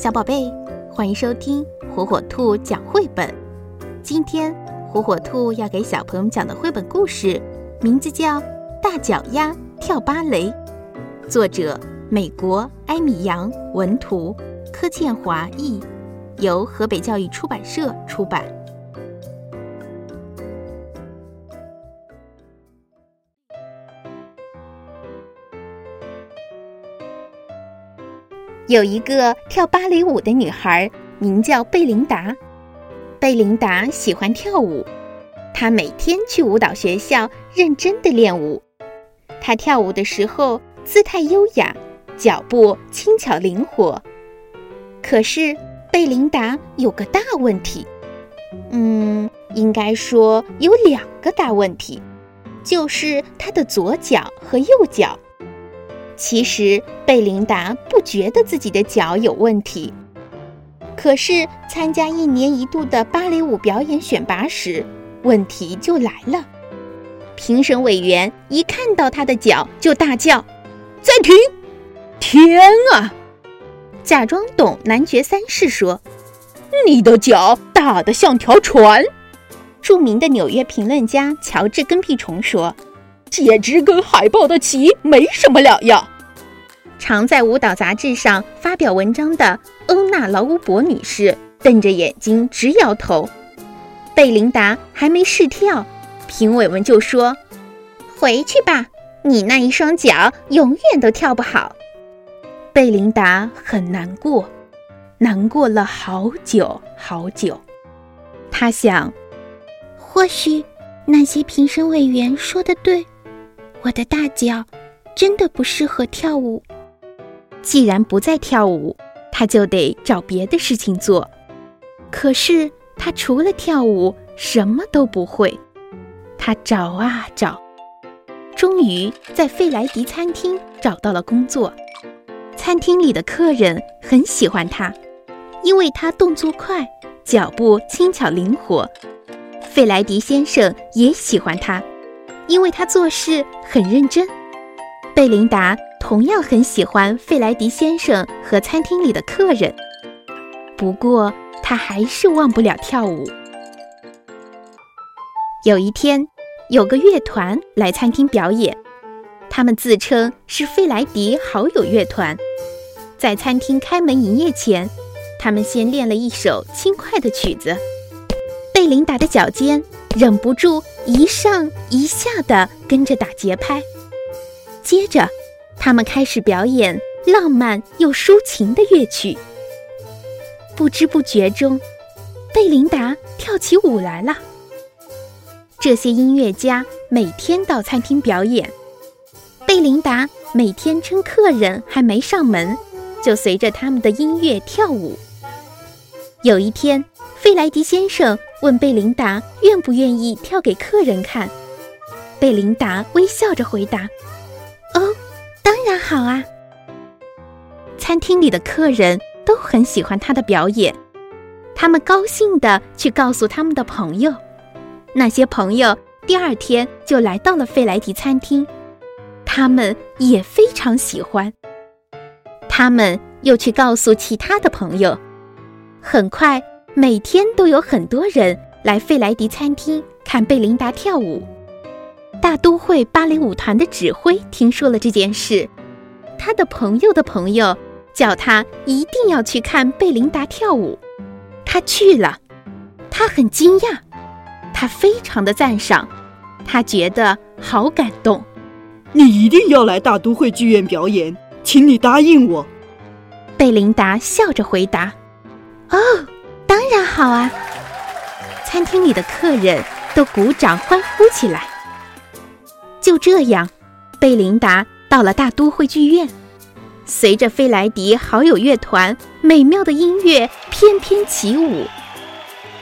小宝贝，欢迎收听火火兔讲绘本。今天火火兔要给小朋友讲的绘本故事，名字叫《大脚丫跳芭蕾》，作者美国艾米扬，文图柯倩华译，由河北教育出版社出版。有一个跳芭蕾舞的女孩，名叫贝琳达。贝琳达喜欢跳舞，她每天去舞蹈学校认真的练舞。她跳舞的时候姿态优雅，脚步轻巧灵活。可是贝琳达有个大问题，嗯，应该说有两个大问题，就是她的左脚和右脚。其实贝琳达不觉得自己的脚有问题，可是参加一年一度的芭蕾舞表演选拔时，问题就来了。评审委员一看到他的脚，就大叫：“暂停！”天啊！假装懂男爵三世说：“你的脚大得像条船。”著名的纽约评论家乔治跟屁虫说。简直跟海豹的鳍没什么两样。常在舞蹈杂志上发表文章的欧娜劳乌博女士瞪着眼睛直摇头。贝琳达还没试跳，评委们就说：“回去吧，你那一双脚永远都跳不好。”贝琳达很难过，难过了好久好久。她想，或许那些评审委员说的对。我的大脚真的不适合跳舞。既然不再跳舞，他就得找别的事情做。可是他除了跳舞什么都不会。他找啊找，终于在费莱迪餐厅找到了工作。餐厅里的客人很喜欢他，因为他动作快，脚步轻巧灵活。费莱迪先生也喜欢他。因为他做事很认真，贝琳达同样很喜欢费莱迪先生和餐厅里的客人。不过，他还是忘不了跳舞。有一天，有个乐团来餐厅表演，他们自称是费莱迪好友乐团。在餐厅开门营业前，他们先练了一首轻快的曲子。贝琳达的脚尖忍不住。一上一下的跟着打节拍，接着，他们开始表演浪漫又抒情的乐曲。不知不觉中，贝琳达跳起舞来了。这些音乐家每天到餐厅表演，贝琳达每天趁客人还没上门，就随着他们的音乐跳舞。有一天，费莱迪先生。问贝琳达愿不愿意跳给客人看，贝琳达微笑着回答：“，好啊。”餐厅里的客人都很喜欢他的表演，他们高兴地去告诉他们的朋友，那些朋友第二天就来到了费莱迪餐厅，他们也非常喜欢。他们又去告诉其他的朋友，很快。每天都有很多人来费莱迪餐厅看贝琳达跳舞。大都会芭蕾舞团的指挥听说了这件事，他的朋友的朋友叫他一定要去看贝琳达跳舞。他去了，他很惊讶，他非常的赞赏，他觉得好感动。你一定要来大都会剧院表演，请你答应我。贝琳达笑着回答：“哦。”当然好啊！餐厅里的客人都鼓掌欢呼起来。就这样，贝琳达到了大都会剧院，随着费莱迪好友乐团美妙的音乐翩翩起舞。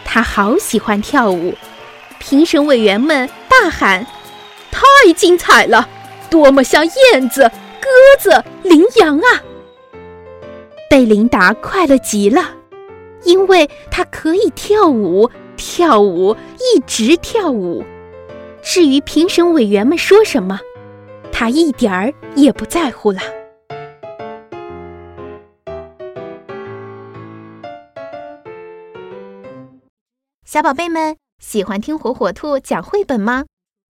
他好喜欢跳舞，评审委员们大喊：“太精彩了，多么像燕子、鸽子、羚羊啊！”贝琳达快乐极了。因为她可以跳舞，跳舞，一直跳舞。至于评审委员们说什么，他一点儿也不在乎了。小宝贝们喜欢听火火兔讲绘本吗？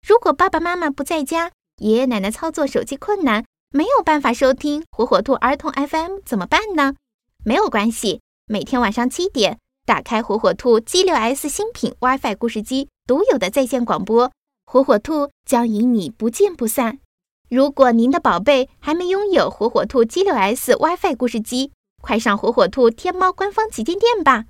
如果爸爸妈妈不在家，爷爷奶奶操作手机困难，没有办法收听火火兔儿童 FM 怎么办呢？没有关系，每天晚上七点，打开火火兔 G6S 新品 WiFi 故事机独有的在线广播，火火兔将与你不见不散。如果您的宝贝还没拥有火火兔 G 六 S WiFi 故事机，快上火火兔天猫官方旗舰店吧！